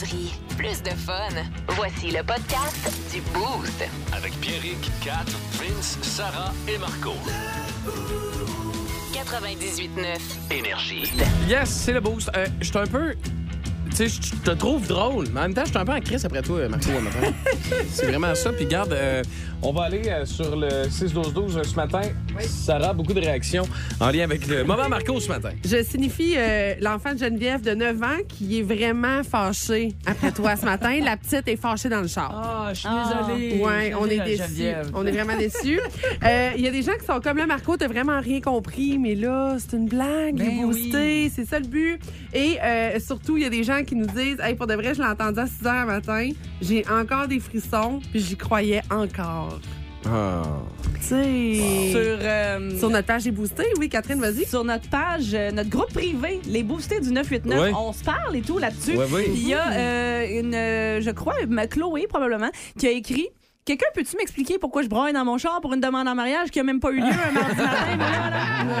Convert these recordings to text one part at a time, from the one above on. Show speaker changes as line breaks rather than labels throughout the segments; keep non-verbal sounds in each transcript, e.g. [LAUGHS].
Plus de niaiserie, plus de fun. Voici le podcast du Boost.
Avec Pierrick, Kat, Vince, Sarah et Marco.
98.9.
Énergie.
Yes, c'est le boost. Euh, je suis un peu. Tu sais, je te trouve drôle, mais en même temps, je suis un peu en crise après toi, Marco, [LAUGHS] c'est vraiment ça. Puis garde, euh, on va aller euh, sur le 6-12-12 ce matin. Sarah, beaucoup de réactions en lien avec le moment Marco ce matin.
Je signifie euh, l'enfant de Geneviève de 9 ans qui est vraiment fâché après toi ce matin. La petite est fâchée dans le char.
Ah, je suis désolée.
Ouais, on est déçus. On est vraiment déçus. [LAUGHS] Euh, Il y a des gens qui sont comme là, Marco, t'as vraiment rien compris, mais là, c'est une blague,
Ben
c'est ça le but. Et euh, surtout, il y a des gens qui nous disent, hey, pour de vrai, je l'ai entendu à 6 heures le matin, j'ai encore des frissons, puis j'y croyais encore.
Ah.
Tu sais.
Sur, euh,
Sur notre page des boostés, oui, Catherine, vas-y.
sur notre page, euh, notre groupe privé, les boostés du 989,
Ouais.
on se parle et tout là-dessus.
Ouais.
Il y a euh, une, euh, je crois, ma- Chloé probablement, qui a écrit. Quelqu'un peut-tu m'expliquer pourquoi je broye dans mon char pour une demande en mariage qui a même pas eu lieu un mardi matin? [LAUGHS]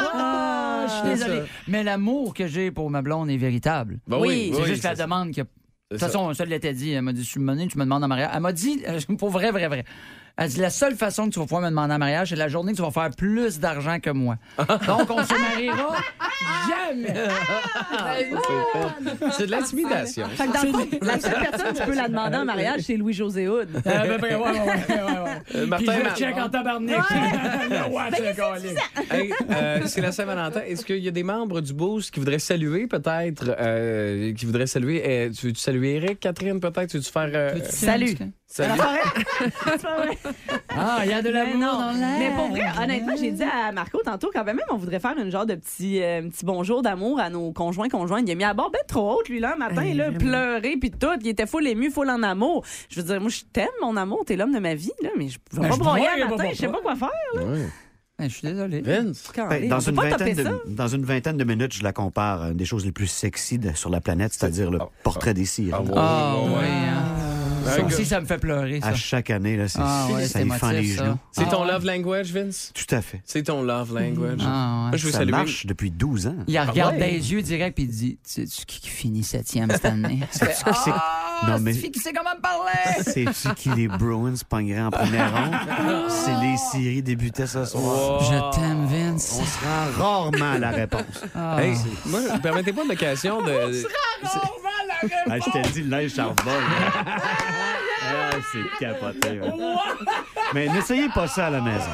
Là,
Ah, je suis désolé. Mais l'amour que j'ai pour ma blonde est véritable.
Ben
Oui.
c'est
oui,
juste la
ça.
demande que. De toute façon, ça l'était dit. Elle m'a dit, je suis menée, tu me demandes en mariage. Elle m'a dit, euh, pour vrai, vrai, vrai. Elle dit, la seule façon que tu vas pouvoir me demander en mariage, c'est la journée que tu vas faire plus d'argent que moi. [LAUGHS] Donc, on se mariera jamais.
C'est de l'intimidation.
Fait que dans le fond, la seule personne qui peut la demander en mariage, c'est Louis-José Hood.
Euh, ben, ben, ouais, ouais, ouais, ouais, ouais.
Euh, Martin,
Puis je le
Mar-
check en tabarnak. [LAUGHS]
Hey, euh, c'est la Saint-Valentin. Est-ce qu'il y a des membres du Boost qui voudraient saluer, peut-être, euh, qui voudraient saluer? euh, tu veux-tu saluer Eric, Catherine, peut-être? Tu veux-tu faire. euh,
Salut.
Salut? [LAUGHS]
C'est pas vrai?
Ah, il y a de
Mais
l'amour
non.
dans l'air.
Mais pour vrai, honnêtement, j'ai dit à Marco tantôt, quand même, on voudrait faire une genre de petit, euh, petit bonjour d'amour à nos conjoints, conjointes. Il a mis à bord ben trop haute, lui, là, un matin, là, pleurer, puis tout. Il était full ému, full en amour. Je veux dire, moi, je t'aime, mon amour, t'es l'homme de ma vie, là, mais je vais
Ben,
pas broyer
pas
matin, je sais pas quoi faire.
Ben, je suis désolé.
Vince?
Quand
Ben,
même.
dans, une vingtaine de, dans une vingtaine de minutes, je la compare à une des choses les plus sexy de- sur la planète, c'est-à-dire le portrait des sirènes.
Ah, ouais.
Ah, oui.
Ouais.
Ça
Ouais,
aussi, ça me fait pleurer, ça.
À chaque année, là, c'est,
Ah, ouais,
ça
c'est
y fend les
émotif, ça.
genoux.
C'est
Ah,
ton
ouais.
love language, Vince?
Tout à fait.
C'est ton love language.
Ah,
Moi,
ouais.
je veux
Ça
saluer.
marche depuis 12 ans.
Il regarde
ouais?
dans les yeux direct puis il dit Tu sais qui finit septième cette année? [LAUGHS]
C'est-
Ah,
Non,
c'est
mais-
une fille qui sait comment me parler
Sais-tu qui les Bruins pogneraient en première ronde? C'est les séries débutaient ce soir.
Je t'aime, Vince.
On se rend rarement à la réponse.
Ah.
Hey, moi, permettez pas l'occasion de.
Ah, je t'ai dit, le linge charbonne. [LAUGHS] ah, c'est capoté. ouais. Mais n'essayez pas ça à la maison.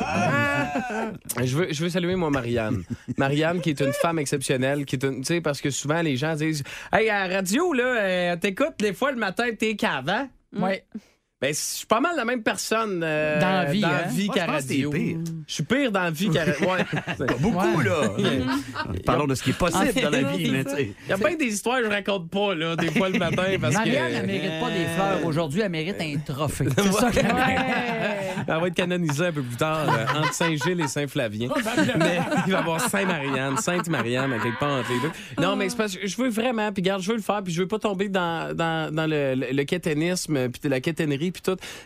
Je veux, je veux saluer, moi, Marianne. Marianne, qui est une femme exceptionnelle, qui est une. Tu sais, parce que souvent, les gens disent Hey, à la radio, là, euh, t'écoutes des fois le matin, t'es cave, hein?
Ouais.
Ben, je suis pas mal la même personne euh,
Dans la vie,
dans
hein?
vie qu'à radio. Je suis pire dans la vie qu'à ouais. [LAUGHS]
Beaucoup, là. [LAUGHS] Parlons de ce qui est possible dans la [LAUGHS] vie, mais tu sais.
Il y a bien des histoires que je raconte pas, là, des fois le matin, parce
Marianne,
que.
elle mérite pas des fleurs aujourd'hui, elle mérite un trophée. C'est ça qu'elle mérite.
Elle va être canonisée un peu plus tard euh, entre Saint-Gilles et Saint-Flavien. mais il va y avoir Saint-Marianne, Sainte-Marianne, à quelque part entre les deux. Non, mais c'est parce que je veux vraiment, puis garde, je veux le faire, puis je veux pas tomber dans, dans, dans le, le, le quétainisme, puis la quétainerie,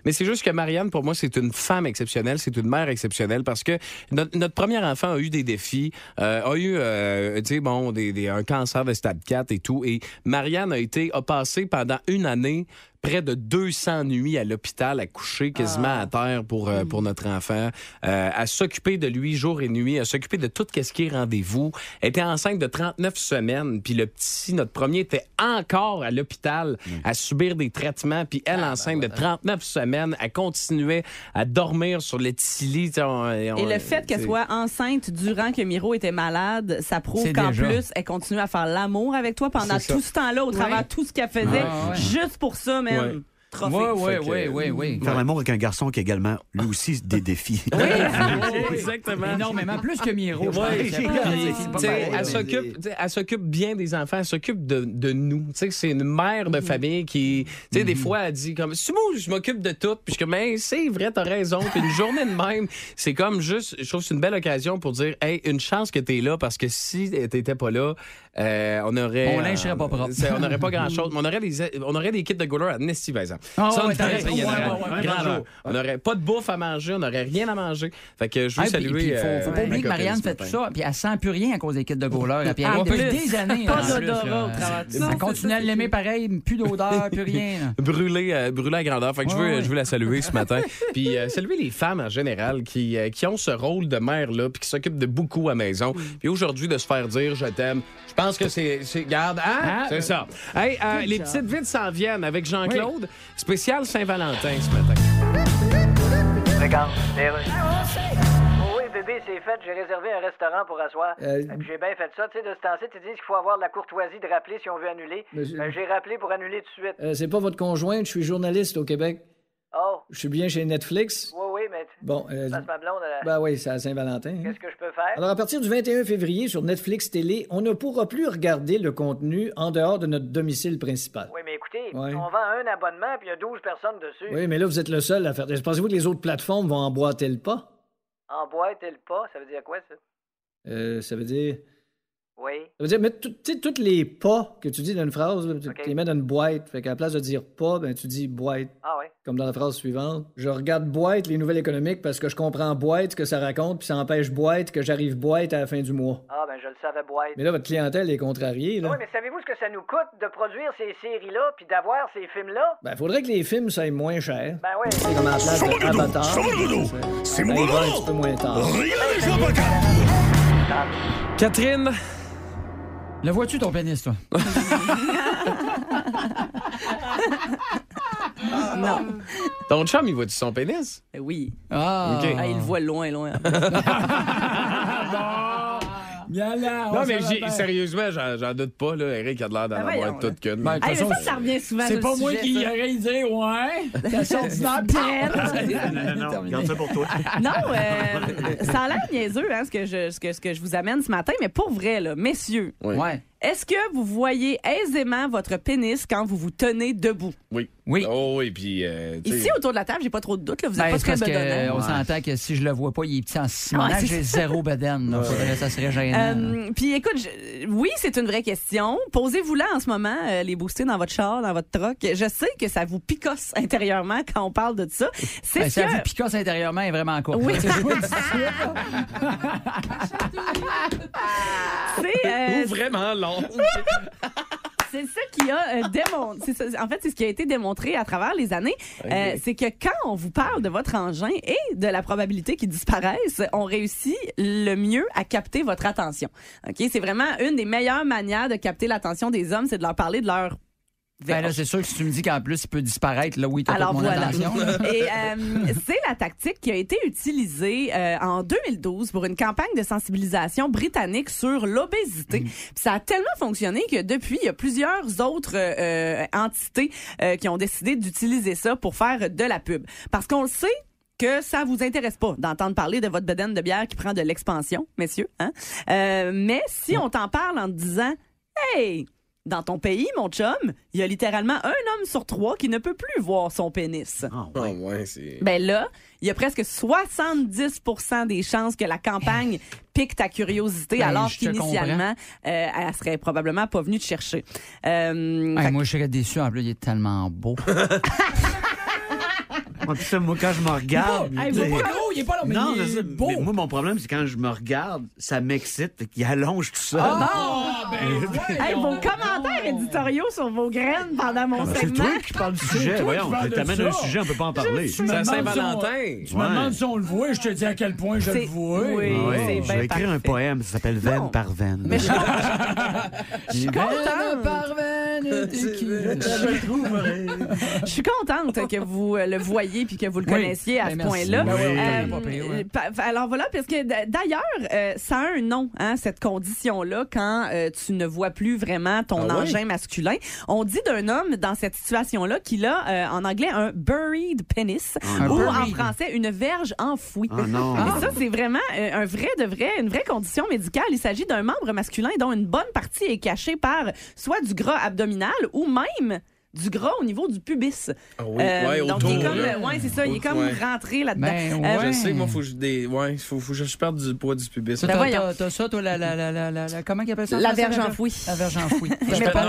Mais c'est juste que Marianne, pour moi, c'est une femme exceptionnelle, c'est une mère exceptionnelle, parce que notre, premier enfant a eu des défis, euh, a eu, euh, tu sais, bon, des, des- un cancer de stade 4 et tout, et Marianne a été, a passé pendant une année près de 200 nuits à l'hôpital, à coucher quasiment à terre pour, euh, pour notre enfant, euh, à s'occuper de lui jour et nuit, à s'occuper de tout ce qui est rendez-vous. Elle était enceinte de 39 semaines, puis le petit, notre premier, était encore à l'hôpital à subir des traitements, puis elle, enceinte de 39 semaines, elle continuait à dormir sur le petit lit. on-
Et le fait qu'elle soit enceinte durant que Miro était malade, ça prouve qu'en plus, elle continue à faire l'amour avec toi pendant tout ce temps-là, au travers de tout ce qu'elle faisait,
Ah, ouais.
juste pour ça, même.
Ouais.
Trophée.
Oui, oui, oui, oui, oui.
Faire l'amour avec un garçon qui a également, lui aussi, des défis.
Exactement.
Énormément, plus que Miro. [LAUGHS]
elle s'occupe, bien des enfants, elle s'occupe de, de nous. Tu sais, c'est une mère de famille qui, tu sais, des fois, elle dit comme, c'est moi, je m'occupe de tout. Puis je suis comme, Ben, c'est vrai, t'as raison. Puis une [LAUGHS] journée de même, c'est comme juste, je trouve que c'est une belle occasion pour dire, hey, une chance que t'es là parce que si t'étais pas là, euh, on aurait.
Mon linge serait pas propre.
c'est- on n'aurait pas [LAUGHS] grand chose. Mais on aurait des, on aurait des kits de gouleur à Nesty, par exemple.
Ouais, t'as
aurait-
raison.
il y en
Ouais,
aurait
ouais, ouais,
grand
ouais.
jour. On n'aurait pas de bouffe à manger, on n'aurait rien à manger. Fait que je veux saluer.
puis faut,
euh,
faut pas oublier que Marianne fait tout ça, puis elle sent plus rien à cause des kits de goalers. Puis elle depuis des [LAUGHS] années.
pas d'odorat au travers de ça.
Elle continue à l'aimer pareil, plus d'odeur, plus rien. [LAUGHS] là.
brûlé, euh, brûlé à grandeur. Fait que je, veux, je veux la saluer ce matin. [LAUGHS] Puis euh, saluer les femmes en général qui, qui ont ce rôle de mère-là puis qui s'occupent de beaucoup à maison. Puis aujourd'hui, de se faire dire je t'aime, je pense que c'est. Garde, hein?
Ah,
c'est ça. Hey, les petites vides s'en viennent avec Jean-Claude. Spécial Saint-Valentin ce matin.
Oui, bébé, c'est fait. J'ai réservé un restaurant pour asseoir.
Euh,
j'ai bien fait ça. Tu sais, de ce temps-ci, tu dis qu'il faut avoir de la courtoisie de rappeler si on veut annuler.
Monsieur-
Ben, j'ai rappelé pour annuler tout de suite.
Euh, c'est pas votre conjointe, je suis journaliste au Québec.
Oh,
Je suis bien chez Netflix.
oui, oui, mais
Bon, euh,
c'est ma blonde.
ben oui, c'est à Saint-Valentin. hein.
Qu'est-ce que je peux faire?
Alors, à partir du 21 février, sur Netflix Télé, on ne pourra plus regarder le contenu en dehors de notre domicile principal.
Oui, mais écoutez,
Ouais.
on vend un abonnement puis il y a 12 personnes dessus.
Oui, mais là, vous êtes le seul à faire. Pensez-vous que les autres plateformes vont emboîter le pas?
En boîte et le pas, ça veut dire quoi, ça?
Euh, ça veut dire.
Oui.
Ça veut dire sais, tous les pas que tu dis dans une phrase, là, tu les mets dans une boîte. Fait qu'à la place de dire pas, ben, tu dis boîte.
Ah oui.
Comme dans la phrase suivante. Je regarde boîte, les nouvelles économiques, parce que je comprends boîte, ce que ça raconte, puis ça empêche boîte que j'arrive boîte à la fin du mois.
Ah, ben je le savais, boîte.
Mais là, votre clientèle est contrariée, là.
Oui, mais savez-vous ce que ça nous coûte de produire ces séries-là puis d'avoir ces films-là?
Ben, faudrait que les films soient moins chers.
Ben oui.
C'est comme à la place de Avatar. C'est un petit peu moins tard.
Catherine,
Le vois-tu, ton pénis, toi? [LAUGHS]
Non.
ton chum, il voit-tu son pénis?
Oui.
Ah!
OK.
Ah, il le voit loin, loin. [LAUGHS] [LAUGHS]
Bien là, on
Non, mais j'ai- sérieusement, j'en j'en doute pas. Là. Eric a de l'air d'en
Ben
avoir
voyons,
toute qu'une.
Ben, de toute
Hey, mais
façon,
ça, ça revient souvent
C'est
sur
pas
le
moi
sujet,
qui
ça.
aurais dit, ouais. T'as sorti dans le
Non, non, non, [LAUGHS] garde ça pour toi.
Non, euh, ça a l'air niaiseux, hein, ce que, je, ce, que, ce que je vous amène ce matin, mais pour vrai, là, messieurs,
Oui.
Ouais.
Est-ce que vous voyez aisément votre pénis quand vous vous tenez debout?
Oui.
Oui.
Oh, oui, puis. euh,
Ici, autour de la table, j'ai pas trop de doutes. Là, vous êtes
Ben,
pas très
parce qu'on s'entend que si je le vois pas, il est petit en Simonage,
Ouais, c'est
j'ai zéro bedaine. ça serait gênant.
Euh, Puis écoute, je- oui, c'est une vraie question. Posez-vous-la en ce moment, euh, les boostés dans votre char, dans votre truck. Je sais que ça vous picosse [LAUGHS] intérieurement quand on parle de ça. C'est
Ben,
ce
ça
que...
vous picosse intérieurement est vraiment court.
Oui. [LAUGHS] [LAUGHS] C'est, euh,
Ou vraiment long. [LAUGHS]
C'est ça qui a euh, démontré. En fait, c'est ce qui a été démontré à travers les années. Euh, c'est que quand on vous parle de votre engin et de la probabilité qu'il disparaisse, on réussit le mieux à capter votre attention. Ok, c'est vraiment une des meilleures manières de capter l'attention des hommes, c'est de leur parler de leur
Ben là, c'est sûr que si tu me dis qu'en plus, il peut disparaître, là, oui, t'as
Alors
mon
voilà.
attention. [LAUGHS]
Et euh, c'est la tactique qui a été utilisée euh, en 2012 pour une campagne de sensibilisation britannique sur l'obésité.
Mm.
Puis Ça a tellement fonctionné que depuis, il y a plusieurs autres euh, entités qui ont décidé d'utiliser ça pour faire de la pub. Parce qu'on le sait, que ça vous intéresse pas d'entendre parler de votre bedaine de bière qui prend de l'expansion, messieurs. Hein? Mais si on t'en parle en te disant, hey, dans ton pays, mon chum, il y a littéralement un homme sur trois qui ne peut plus voir son pénis.
Ah,
Oh,
ouais.
ouais, c'est.
Ben là, il y a presque 70% des chances que la campagne [LAUGHS] pique ta curiosité,
Ben,
alors qu'initialement, euh, elle serait probablement pas venue te chercher. Euh,
Hey,
fait
moi, je serais déçu. En plus, il est tellement beau. [LAUGHS]
Moi, puis ça, moi, quand je me regarde.
Il est pas gros, il est pas long, mais
non,
il
c'est
est
ça.
beau.
Mais moi, mon problème, c'est quand je me regarde, ça m'excite, fait qu'il allonge tout ça.
Ah, ben,
Hey, vos commentaires éditoriaux sur vos graines pendant mon
Ben, c'est
segment.
toi qui parles du sujet. Voyons, t'amènes un sujet, on peut pas en parler.
C'est Saint-Valentin.
Tu me demandes si on le voit, je te dis à quel point je le
C'est-
vois.
oui.
Ah
c'est
je vais écrire un poème, ça s'appelle Veine par veine.
Mais je, [LAUGHS]
Je suis
contente.
par veine,
Je suis contente que vous euh, le voyez puis que vous le
Oui.
connaissiez à
Ben,
ce
merci.
point-là.
Ben oui,
Euh, pa- alors voilà, parce que d'ailleurs, euh, ça a un nom, hein, cette condition-là, quand euh, tu ne vois plus vraiment ton
Ah oui?
engin masculin. On dit d'un homme dans cette situation-là qu'il a euh, en anglais un buried penis
Un
ou en français une verge enfouie.
Oh non.
Et ça, c'est vraiment euh, un vrai de vrai, une vraie condition médicale. Il s'agit d'un membre masculin dont une bonne partie est cachée par soit du gras abdominal ou même du gras au niveau du pubis.
Ah oui,
Euh,
ouais,
donc,
autour,
il est comme,
là.
euh, ouais, c'est ça, il est comme
Ouais.
rentré là-dedans.
Ben,
Euh,
ouais.
Je sais, moi, faut que je, des, ouais, faut, faut que je perde du poids du pubis.
Ben
t'as- t'as- T'as ça, toi, la, la, la, la, la, la- comment il appelle ça?
La verge enfouie.
La verge enfouie. [LAUGHS]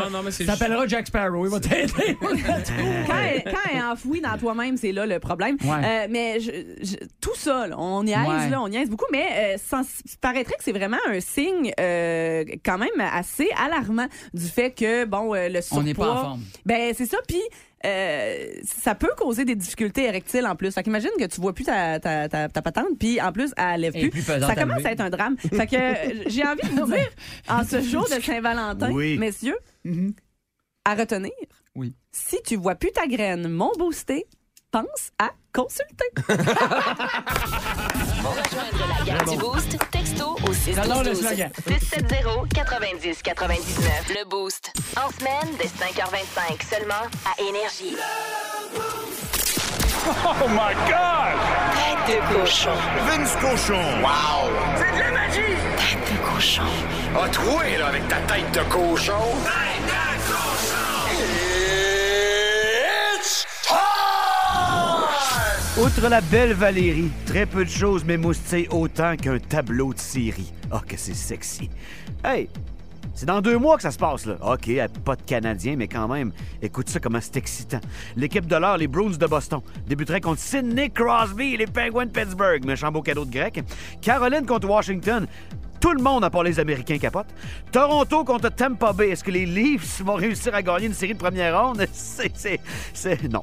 Non, non, mais c'est
ça s'appellera Jack Sparrow, il va t'aider. [LAUGHS]
quand, elle, quand elle est enfouie dans toi-même, c'est là le problème. Euh, mais je- je- tout ça, là, on niaise,
Ouais.
là, on niaise beaucoup, mais euh, sans- il paraîtrait que c'est vraiment un signe euh, quand même assez alarmant du fait que, bon, euh, le surpoids...
On n'est pas en forme.
Ben, c'est ça, puis... euh, ça peut causer des difficultés érectiles en plus. Fait qu'imagine que tu vois plus ta, ta, ta, ta patente, puis en plus, elle lève plus.
plus
ça commence à être un drame. Fait que euh, [LAUGHS] j'ai envie de vous dire, en ce jour de Saint-Valentin,
Oui.
messieurs, à retenir,
Oui.
si tu vois plus ta graine mon boosté, pense à consulter.
Pour [LAUGHS] rejoindre la gang du Boost, texto au 6
J'adore le slogan.
670 90 99. Le Boost. En semaine, dès 5h25, seulement à Énergie.
Oh my God!
Tête de cochon.
Vince cochon. Wow! C'est de la magie!
Tête de cochon.
A troué, là, avec ta tête de cochon. Tête
Outre la belle Valérie, très peu de choses m'émoustillent autant qu'un tableau de série. Ah, que c'est sexy. Hey, c'est dans deux mois que ça se passe, là. OK, pas de Canadiens, mais quand même, écoute ça, comment c'est excitant. L'équipe de l'heure, les Bruins de Boston, débuterait contre Sidney Crosby et les Penguins de Pittsburgh. Méchant beau cadeau de grec. Caroline contre Washington. Tout le monde, à part les Américains, capote. Toronto contre Tampa Bay. Est-ce que les Leafs vont réussir à gagner une série de première ronde? [LAUGHS] C'est... Non.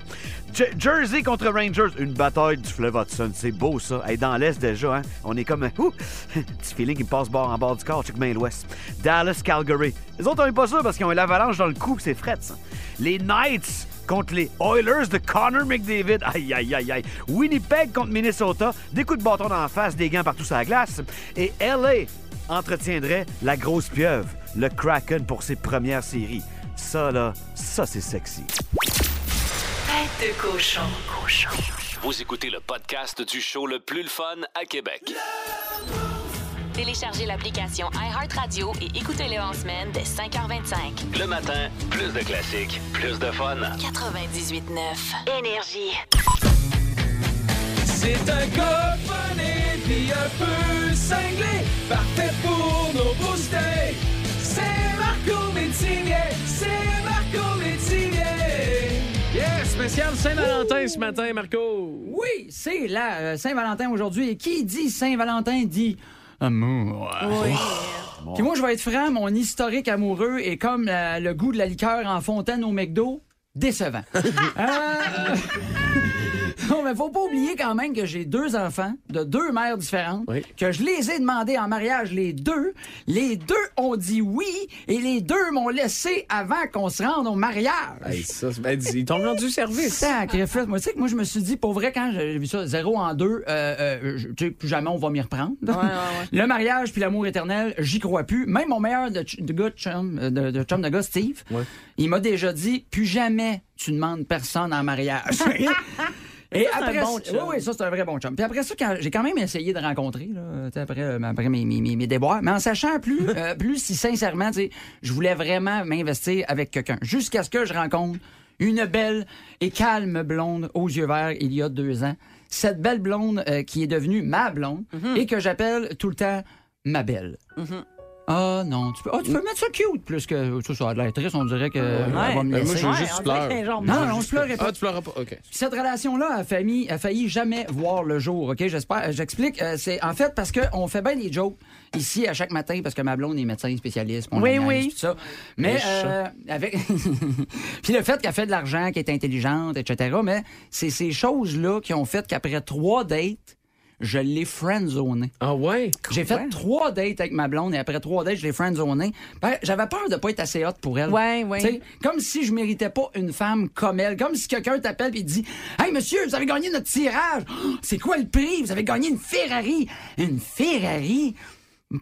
Je- Jersey contre Rangers. Une bataille du fleuve Hudson. C'est beau, ça. Hey, dans l'Est, déjà, hein? On est comme... Ouh! [LAUGHS] Petit feeling qui passe bord en bord du corps. Check bien l'Ouest. Dallas, Calgary. Les autres, on pas sûr parce qu'ils ont l'avalanche dans le cou. C'est fret, ça. Les Knights contre les Oilers de Connor McDavid. Aïe, aïe, aïe, aïe. Winnipeg contre Minnesota. Des coups de bâton la face, des gants partout sur la glace. Et LA entretiendrait la grosse pieuvre, le Kraken pour ses premières séries. Ça, là, ça, c'est sexy.
Tête de cochon. Cochon.
Vous écoutez le podcast du show le plus le fun à Québec.
Téléchargez l'application iHeartRadio et écoutez-le en semaine dès 5h25.
Le matin, plus de classiques, plus de fun.
98.9. Énergie.
C'est un gars funny puis un peu cinglé, parfait pour nos boostés. C'est Marco Métivier, c'est Marco Métivier.
Yes, spécial Saint-Valentin ce matin, Marco.
Oui, c'est la euh, Saint-Valentin aujourd'hui. Et qui dit Saint-Valentin dit amour. Puis moi, je vais être franc, mon historique amoureux est comme la- le goût de la liqueur en fontaine au McDo, décevant. [LAUGHS] Euh, Non, mais faut pas oublier quand même que j'ai deux enfants de deux mères différentes,
Oui.
que je les ai demandés en mariage les deux. Les deux ont dit oui et les deux m'ont laissé avant qu'on se rende au mariage.
Hey, ça, c'est- ben, ils t'ont rendu service.
Moi, tu sais que moi, je me suis dit, pour vrai, quand j'ai vu ça, zéro en deux, euh, euh, tu sais, plus jamais on va m'y reprendre. Le mariage puis l'amour éternel, j'y crois plus. Même mon meilleur de, ch- de gars de chum, de, de chum de gars, Steve, il m'a déjà dit, plus jamais tu demandes personne en mariage. [LAUGHS] Et
Ça, c'est un
après,
bon
oui,
chum.
oui, ça, c'est un vrai bon chum. Puis après ça, quand- j'ai quand même essayé de rencontrer, là, après, euh, après mes, mes, mes, déboires, mais en sachant plus, [LAUGHS] euh, plus si sincèrement, je voulais vraiment m'investir avec quelqu'un. Jusqu'à ce que je rencontre une belle et calme blonde aux yeux verts il y a deux ans. Cette belle blonde euh, qui est devenue ma blonde
Mhm.
et que j'appelle tout le temps ma belle. Ah non, tu peux, ah, tu peux mettre ça cute plus que ça, ça a de l'air triste, on dirait que elle va me
moi, je veux juste
on qu'un genre
Non,
de-
non, je pleurais pas.
Ah, tu pleuras pas? OK.
Cette relation-là a failli, a failli jamais voir le jour, OK? J'espère. J'explique. Euh, c'est en fait parce qu'on fait bien des jokes ici à chaque matin parce que ma blonde est médecin spécialiste. on
Oui, oui.
ça. Mais euh, avec. [LAUGHS] Puis le fait qu'elle fait de l'argent, qu'elle est intelligente, etc. Mais c'est ces choses-là qui ont fait qu'après trois dates, je l'ai friendzoné.
Ah ouais?
J'ai fait trois dates avec ma blonde et après trois dates, je l'ai friendzoné. Ben, J'avais peur de pas être assez hot pour elle.
Ouais, ouais.
Tu sais, Comme si je méritais pas une femme comme elle. Comme si quelqu'un t'appelle et dit Hey monsieur, vous avez gagné notre tirage. Oh, C'est quoi le prix? Vous avez gagné une Ferrari. Une Ferrari?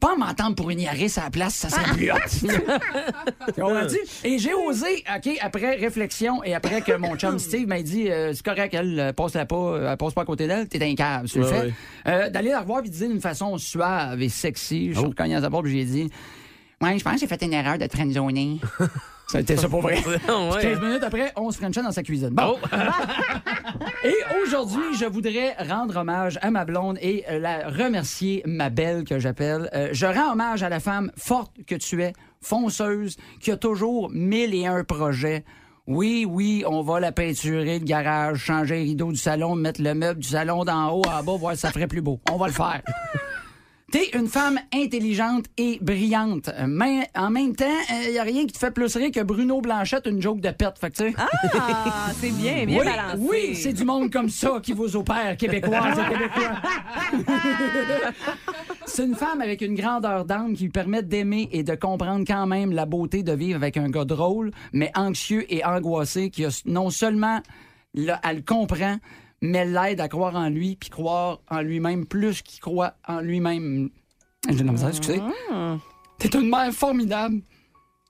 Pas m'entendre pour une Yaris à la place, ça serait plus hot. [LAUGHS] Comprends-tu? Et j'ai osé, OK, après réflexion et après que mon chum Steve m'a dit euh, c'est correct, elle euh, passe-la pas, euh, elle passe pas à côté d'elle, t'es un câble, tu le
Ouais,
fais.
ouais.
Euh, D'aller la revoir et dire d'une façon suave et sexy, je suis recogné à sa puis j'ai dit Ouais, je pense que j'ai fait une erreur de friendzoning. Ça a été ça pour vrai. [LAUGHS]
Ouais.
Puis 15 minutes après, on se frenchait dans sa cuisine. Bon. [LAUGHS] et aujourd'hui, je voudrais rendre hommage à ma blonde et euh, la remercier, ma belle que j'appelle. Euh, je rends hommage à la femme forte que tu es, fonceuse, qui a toujours mille et un projets. Oui, oui, on va la peinturer, le garage, changer les rideaux du salon, mettre le meuble du salon d'en haut à bas, voir si ça ferait plus beau. On va le faire. T'es une femme intelligente et brillante. Euh, Mais en même temps, il n'y a rien qui te fait plus rire que Bruno Blanchette, une joke de perte. Fait que, tu sais.
Ah, [LAUGHS] c'est bien, bien
oui,
balancé.
oui, c'est du monde comme ça qui vous opère, québécoises et québécois. [LAUGHS] c'est une femme avec une grandeur d'âme qui lui permet d'aimer et de comprendre quand même la beauté de vivre avec un gars drôle, mais anxieux et angoissé, qui a non seulement là, elle le comprend, mais l'aide à croire en lui, puis croire en lui-même plus qu'il croit en lui-même. J'ai de la excusez. T'es une mère formidable.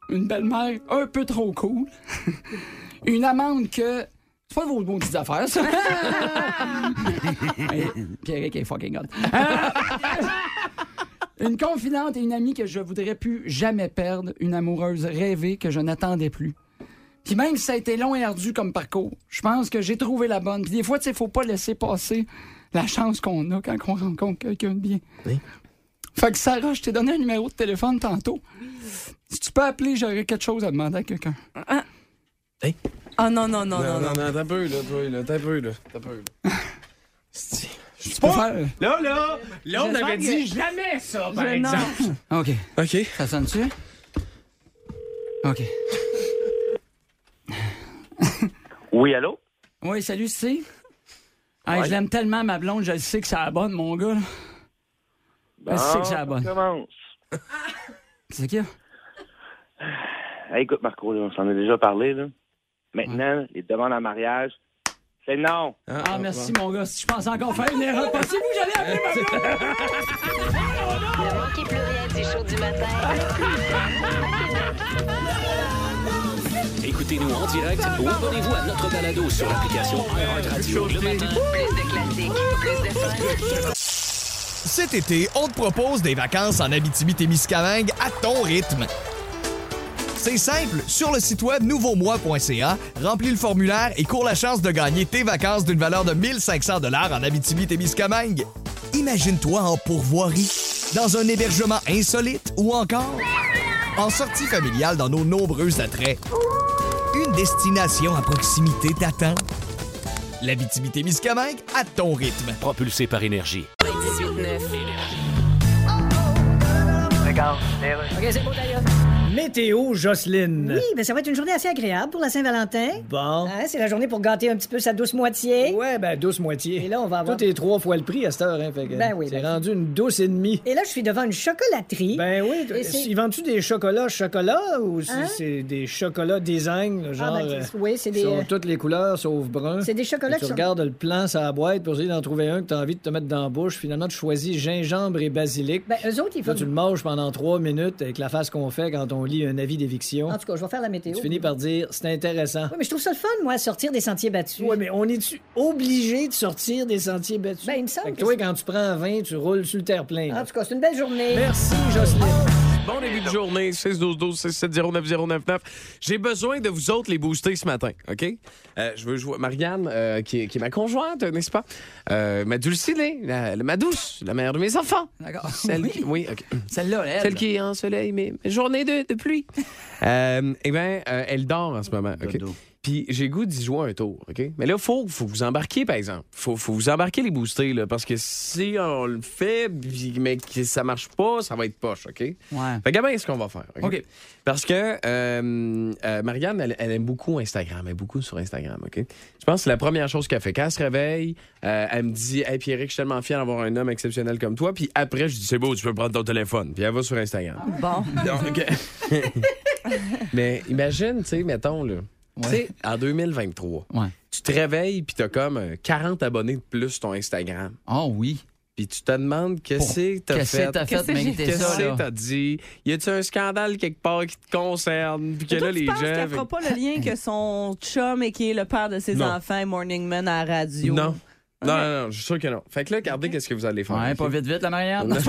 Une belle-mère un peu trop cool. [LAUGHS] une amende que. C'est pas vos vos petites affaires, ça. [LAUGHS] Et Pierrick est fucking. Euh, [LAUGHS] une confidente et une amie que je voudrais plus jamais perdre. Une amoureuse rêvée que je n'attendais plus. Puis même si ça a été long et ardu comme parcours, je pense que j'ai trouvé la bonne. Puis des fois, tu sais, faut pas laisser passer la chance qu'on a quand on rencontre quelqu'un de bien. Fait que Sarah, je t'ai donné un numéro de téléphone tantôt. Si tu peux appeler, j'aurais quelque chose à demander à quelqu'un.
Ah non, non, non, non, non.
non, t'as peu, là, toi, là, t'as peu, là, t'as peu, là. [LAUGHS] C'est-
Tu peux faire.
Là, là, là, on avait
que-
dit jamais ça, par
Je- non.
exemple. [LAUGHS]
OK.
OK.
Ça sonne-tu? OK.
Oui, allô?
Oui, salut, c'est. Hey,
Ouais.
Je l'aime tellement, ma blonde, je le sais que c'est la bonne, mon gars. Je sais que c'est la bonne.
commence.
C'est qui? [SIGHS]
Hey, écoute, Marco, là, on s'en a déjà parlé. Là. Maintenant, les demandes en mariage, c'est non.
Ah, merci, mon gars. Si je pensais encore faire une erreur, pensez-vous que j'allais appeler ma blonde?
Ne manquez plus rien du show du matin. [LAUGHS]
Écoutez-nous en direct ou abonnez-vous à notre balado sur l'application iHeartRadio le matin.
Plus de classiques, plus de fun.
Cet été, on te propose des vacances en Abitibi-Témiscamingue à ton rythme. C'est simple, sur le site web nouveaumois.ca, remplis le formulaire et cours la chance de gagner tes vacances d'une valeur de 1500 dollars en Abitibi-Témiscamingue. Imagine-toi en pourvoirie, dans un hébergement insolite ou encore en sortie familiale dans nos nombreux attraits. Destination à proximité t'attend. L'Abitibi-Témiscamingue à ton rythme.
Propulsé par énergie.
98.9.
Regarde,
OK, c'est beau d'ailleurs.
Météo Jocelyne.
Oui, ben ça va être une journée assez agréable pour la Saint-Valentin.
Bon.
Hein, c'est la journée pour gâter un petit peu sa douce moitié.
Ouais, ben douce moitié.
Et là, on va avoir...
Tout est trois fois le prix à cette heure, hein, fait que
Ben oui,
C'est
ben-
rendu une douce et demie.
Et là, je suis devant une chocolaterie.
Ben oui, ils vendent-tu des chocolats chocolat ou c'est-
Hein?
c'est des chocolats design, là, genre
Ah, ben,
euh,
oui, c'est des,
sont
euh,
toutes les couleurs sauf brun.
C'est des chocolats
Et Tu
qui sont-
regardes le plan sur la boîte pour essayer d'en trouver un que tu as envie de te mettre dans la bouche. Finalement, tu choisis gingembre et basilic.
Ben, eux autres, ils
Là,
font...
tu le manges pendant trois minutes avec la face qu'on fait quand on lit un avis d'éviction.
En tout cas, je vais faire la météo.
Tu finis par dire c'est intéressant.
Oui, mais je trouve ça le fun, moi, sortir des sentiers battus.
Oui, mais on est-tu obligé de sortir des sentiers battus?
Ben, il me semble
Fait que
que
toi, quand tu prends un vin, tu roules sur le terre-plein.
En tout cas, c'est une belle journée.
Merci, Jocelyne.
Bon début de journée, 6 12 12 670 9099. J'ai besoin de vous autres les booster ce matin, OK? Euh, je veux jouer Marianne, euh, qui, est, qui est ma conjointe, n'est-ce pas? Euh, ma dulcinée, la, la- ma douce, la mère de mes enfants.
D'accord.
Celle
Oui.
qui, oui, OK.
Celle-là, elle.
Celle qui ensoleille mes, mes journées de, de pluie. [LAUGHS] euh, eh bien, euh, elle dort en ce moment, OK? Puis j'ai goût d'y jouer un tour, OK? Mais là, il faut, faut vous embarquer, par exemple. faut, faut vous embarquer les boostés, là, parce que si on le fait, puis- mais que ça marche pas, ça va être poche, OK?
Ouais.
Fait que ben, ce qu'on va faire. OK?
OK.
Parce que euh, euh, Marianne, elle, elle aime beaucoup Instagram. Elle est beaucoup sur Instagram, OK? Je pense que c'est la première chose qu'elle fait. Quand elle se réveille, euh, elle me dit Hey Pierrick, je suis tellement fier d'avoir un homme exceptionnel comme toi. Puis après, je dis C'est beau, tu peux prendre ton téléphone. Puis elle va sur Instagram.
Bon.
Donc, [LAUGHS] [LAUGHS] Mais imagine, tu sais, mettons, là, tu sais, en 2023,
Ouais.
tu te réveilles puis t'as comme euh, 40 abonnés de plus sur ton Instagram.
Oh oui.
Puis tu te demandes qu'est-ce que t'as
Qu'est-ce
fait?
que t'as fait
Qu'est-ce que
t'as dit? Y a-tu un scandale quelque part qui te concerne? Puis que là,
tu
les
penses
gens.
qu'elle fera pas le lien que son chum et qui est le père de ses
Non.
enfants Morning Man à la radio?
Non. Non, non, non, je suis sûr que non. Fait que là, regardez qu'est-ce que vous allez faire.
Ouais, pas vite, vite, la Marianne. [LAUGHS] [LAUGHS]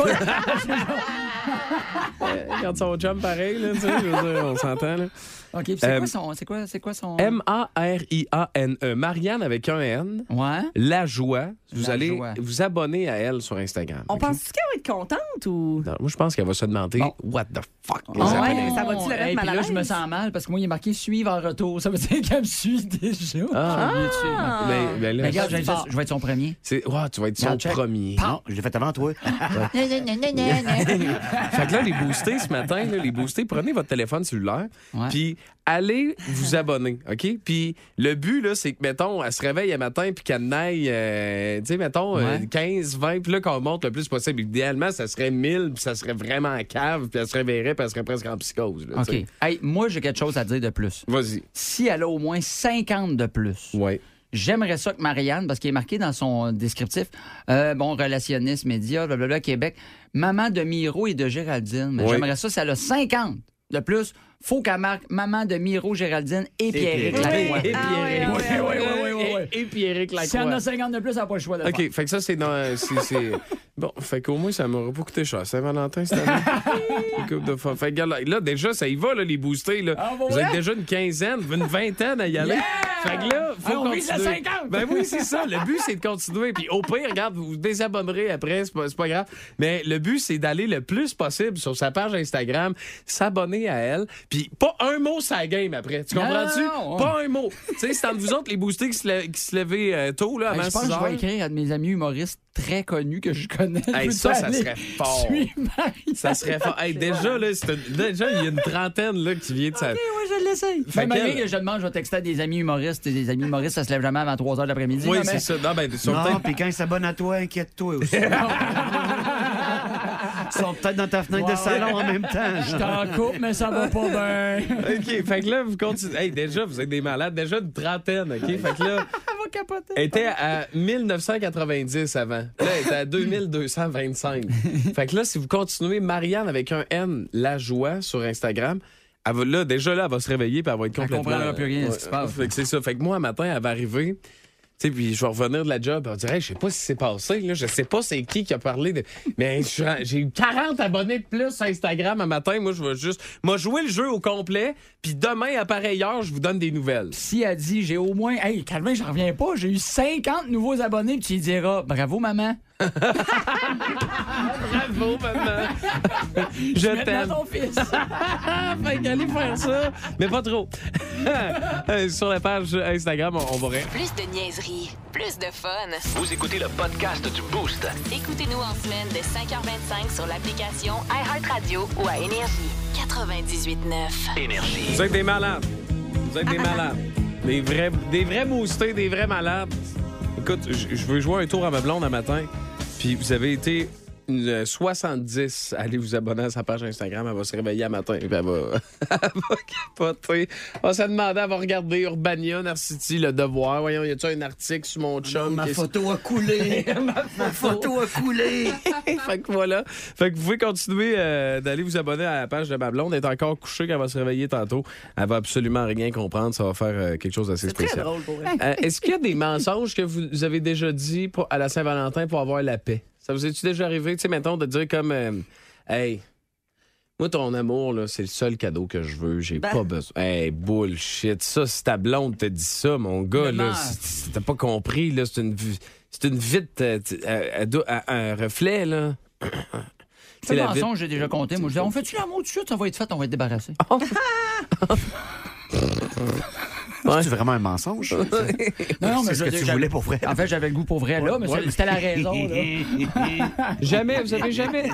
Euh, Regarde son chum pareil, là, tu sais, je veux dire, on s'entend, là.
OK, puis c'est
Euh,
quoi son. C'est quoi, c'est quoi son.
M-A-R-I-A-N-E. E. Marianne avec un N.
Ouais.
La joie. Vous
La
allez
joie.
vous abonner à elle sur Instagram.
On
ok?
pense-tu qu'elle va être contente ou?
Non, moi, je pense qu'elle va se demander
Bon.
What the fuck?
Ah
happening?
ouais, ça va-tu mettre
Hey,
mal
puis
à
là, je me sens mal parce que moi, il est marqué suivre en retour. Ça veut dire qu'elle me suit déjà.
Ah.
Suivre.
Mais, mais là,
Mais regarde, je,
c'est-
vais être- je vais être son premier.
c'est- tu vas être son
check.
premier.
Non, je l'ai fait avant toi. [LAUGHS] [LAUGHS]
Fait que là, les boostés ce matin, là, les boostés, prenez votre téléphone cellulaire,
Ouais.
puis allez vous [LAUGHS] abonner, OK? Puis le but, là, c'est que, mettons, elle se réveille un matin, puis qu'elle n'aille, euh, tu sais, mettons, euh,
Ouais.
15, 20, puis là, qu'on monte le plus possible. Idéalement, ça serait 1000, puis ça serait vraiment en cave, puis elle se réveillerait, puis elle serait presque en psychose. là,
OK. Hey, moi, j'ai quelque chose à dire de plus.
Vas-y.
Si elle a au moins 50 de plus, j'aimerais ça que Marianne, parce qu'il est marqué dans son descriptif, euh, bon, relationniste, média, blablabla, Québec, maman de Miro et de Géraldine.
Oui.
J'aimerais ça, si elle a 50 de plus, faut qu'elle marque maman de Miro, Géraldine et. Lacroix.
Et Pierrick.
Oui, oui, oui,
Et, et Pierrick
Si elle en
Lacroix.
a 50 de plus, elle n'a pas le choix de le faire.
OK, fait que ça, c'est dans. c'est- c'est- [LAUGHS] Bon, fait qu'au moins, ça m'aurait pas coûté cher. Saint-Valentin, cette année. [LAUGHS] Une de fois. Fait que là, là, déjà, ça y va, là, les boostés. Là.
Ah,
Vous
vrai?
êtes déjà une quinzaine, une vingtaine à y aller.
Yeah!
Fait que là, faut
Ah, on vise
continuer.
la 50.
Ben oui, c'est ça. Le but, c'est de continuer. Puis au pire, regarde, vous vous désabonnerez après, c'est pas, c'est pas grave. Mais le but, c'est d'aller le plus possible sur sa page Instagram, s'abonner à elle. Puis pas un mot sa game après. Tu
Non,
comprends-tu?
non, non.
Pas un mot. tu sais, c'est entre vous autres, les boostés qui se, qui se levaient euh, tôt, là, avant
je pense
6
que je vais écrire à de mes amis humoristes très connus que je connais.
Hey, ça, ça serait fort.
suivre Marianne?
Ça serait fort. Hey, déjà, là, c'est une- déjà, il y a une trentaine là, qui vient de sa.
OK, ouais, je l'essaye.
Fait qu'elle-
que je demande, je vais texter à des amis humoristes. Et des amis humoristes, ça se lève jamais avant 3 h de l'après-midi.
Oui,
là, mais-
c'est ça. Non, ben, sur
Non, puis quand ils s'abonnent à toi, inquiète-toi aussi. [LAUGHS] [LAUGHS] Ils sont peut-être dans ta fenêtre de salon en même temps.
Je t'en coupe, mais ça va pas bien.
OK, fait que là, vous continuez. Hey, déjà, vous êtes des malades. Déjà une trentaine, OK? Fait que là,
Elle va capoter.
elle était à 1990 avant. Là, elle était à 2225. fait que là, si vous continuez Marianne avec un N, la joie sur Instagram, elle va, là, déjà là, elle va se réveiller puis elle va être
Elle
complètement.
comprendra plus rien ce qui se passe.
Fait que c'est ça. Fait que moi, un matin, elle va arriver. Sais, puis je vais revenir de la job. Dire, Hey, je sais pas ce qui s'est passé. Là. Je sais pas c'est qui qui a parlé de. Mais j'ai eu 40 abonnés de plus sur Instagram un matin. Moi, je vais juste. Moi, jouer le jeu au complet. Puis demain, à pareille heure, je vous donne des nouvelles.
Si elle dit, j'ai au moins. Hey, Calvin, j'en reviens pas. J'ai eu 50 nouveaux abonnés. Tu lui diras, bravo, maman.
Bravo, maman. je t'aime.
ton fils. [LAUGHS]
fait qu'allez faire ça. Mais pas trop. [LAUGHS] Euh, sur la page Instagram, on, on va rien.
Plus de niaiserie, plus de fun.
Vous écoutez le podcast du Boost.
Écoutez-nous en semaine de 5h25 sur l'application iHeartRadio ou à Énergie. 98.9.
Énergie.
Vous êtes des malades. Vous êtes des malades. Des vrais, des vrais des vrais malades. Écoute, je je veux jouer un tour à ma blonde un matin. Puis vous avez été une, euh, 70 à aller vous abonner à sa page Instagram. Elle va se réveiller à matin. Puis elle va, [LAUGHS] elle va capoter. On va se demander, elle va regarder Urbania, Narcity, Le Devoir. Voyons, y a-tu un article sur mon chum? [LAUGHS]
Ma photo a coulé. Ma photo a coulé.
fait que voilà. Fait que vous pouvez continuer euh, d'aller vous abonner à la page de ma blonde. Elle est encore couchée quand elle va se réveiller tantôt. Elle va absolument rien comprendre. Ça va faire euh, quelque chose d'assez
C'est
spécial.
drôle pour elle.
Euh, Est-ce qu'il y a des mensonges que vous avez déjà dit pour- à la Saint-Valentin pour avoir la paix? Ça vous est-tu déjà arrivé, tu sais, mettons, de dire comme euh, Hey, moi, ton amour, là, c'est le seul cadeau que je veux. J'ai
Ben.
pas besoin. Hey, bullshit. Ça, si ta blonde te dit ça, mon gars, là, si- t'as pas compris, là, c'est une, c'est une vite. euh, euh, doit- un- reflet, là.
C'est le
la
mensonge, j'ai déjà compté. Moi, je dis, on fait-tu l'amour tout de suite? Ça va être fait, on va être débarrassé. [LAUGHS] [LAUGHS]
C'est vraiment un mensonge? [LAUGHS]
Non, non, mais
c'est ce que tu voulais pour vrai.
En fait, j'avais le goût pour vrai, là, mais
Ouais.
c'était la raison. là. [LAUGHS]
Jamais, vous avez jamais,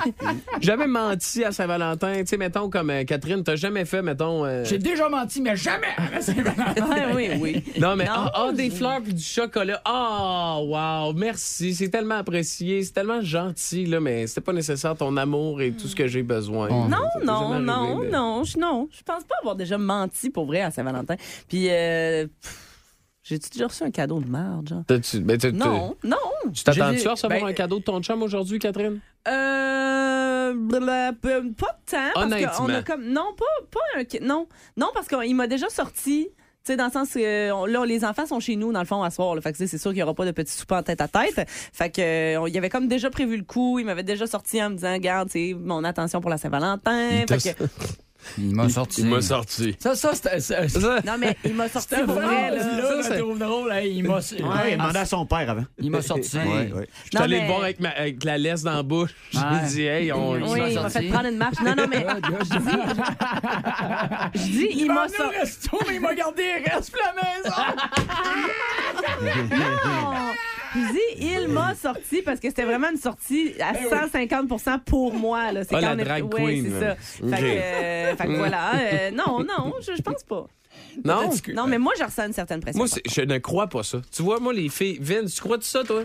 jamais menti à Saint-Valentin. Tu sais, mettons, comme euh, Catherine, t'as jamais fait, mettons. euh,
J'ai déjà menti, mais jamais à Saint-Valentin. [LAUGHS]
Oui, oui.
Non, mais
Non,
ah, ah, des fleurs puis du chocolat. Ah, wow, merci. C'est tellement apprécié. C'est tellement gentil, là, mais c'était pas nécessaire ton amour et tout ce que j'ai besoin.
Non,
t'est
non, non,
mais-
non, je, non. Je pense pas avoir déjà menti pour vrai à Saint-Valentin. Puis, euh, pff, j'ai-tu déjà reçu un cadeau de merde, genre?
T'as-tu- ben, t'as-
Non, non.
Tu t'attends-tu à recevoir
ben,
un cadeau de ton chum aujourd'hui, Catherine?
Euh, pas de temps. Parce
Honnêtement.
a comme, non, pas, pas un. ca- Non, non, parce qu'il m'a déjà sorti. Tu sais, dans le sens que on- là, les enfants sont chez nous, dans le fond, à soir. Là, fait que tu sais, c'est sûr qu'il n'y aura pas de petit souper en tête à tête. Fait que, euh, on- il avait comme déjà prévu le coup. Il m'avait déjà sorti en me disant, garde, tu sais, mon attention pour la Saint-Valentin. Fait que-
Il m'a sorti.
Il m'a sorti.
Ça, ça, c'était.
non, mais il m'a sorti pour vrai, là. Ça,
je drôle. hein, Il m'a
Ouais, il a demandé à son père avant.
Il m'a sorti.
Ouais, ouais.
Je suis allé le voir avec, ma- avec la laisse dans la bouche. J'ai
Ouais.
dit, hey, on.
Il
Oui,
m'a
il m'a
sorti.
fait prendre une marche. Non, non, mais [LAUGHS] je dis, il m'a
sorti.
sorti.
au resto, mais il m'a gardé les restes pour la maison. [LAUGHS]
Non! Je dis, il m'a sorti parce que c'était vraiment une sortie à
Ben
150% pour moi. Là. C'est
Ah,
quand
la
est-
drag
ouais,
queen.
c'est ça. Fait que, euh, fait que voilà. euh, non, non, je, je pense pas.
Non?
Non, mais moi, je ressens une certaine pression.
Moi, je ne crois pas ça. Tu vois, moi, les filles. Vince, tu crois de ça, toi?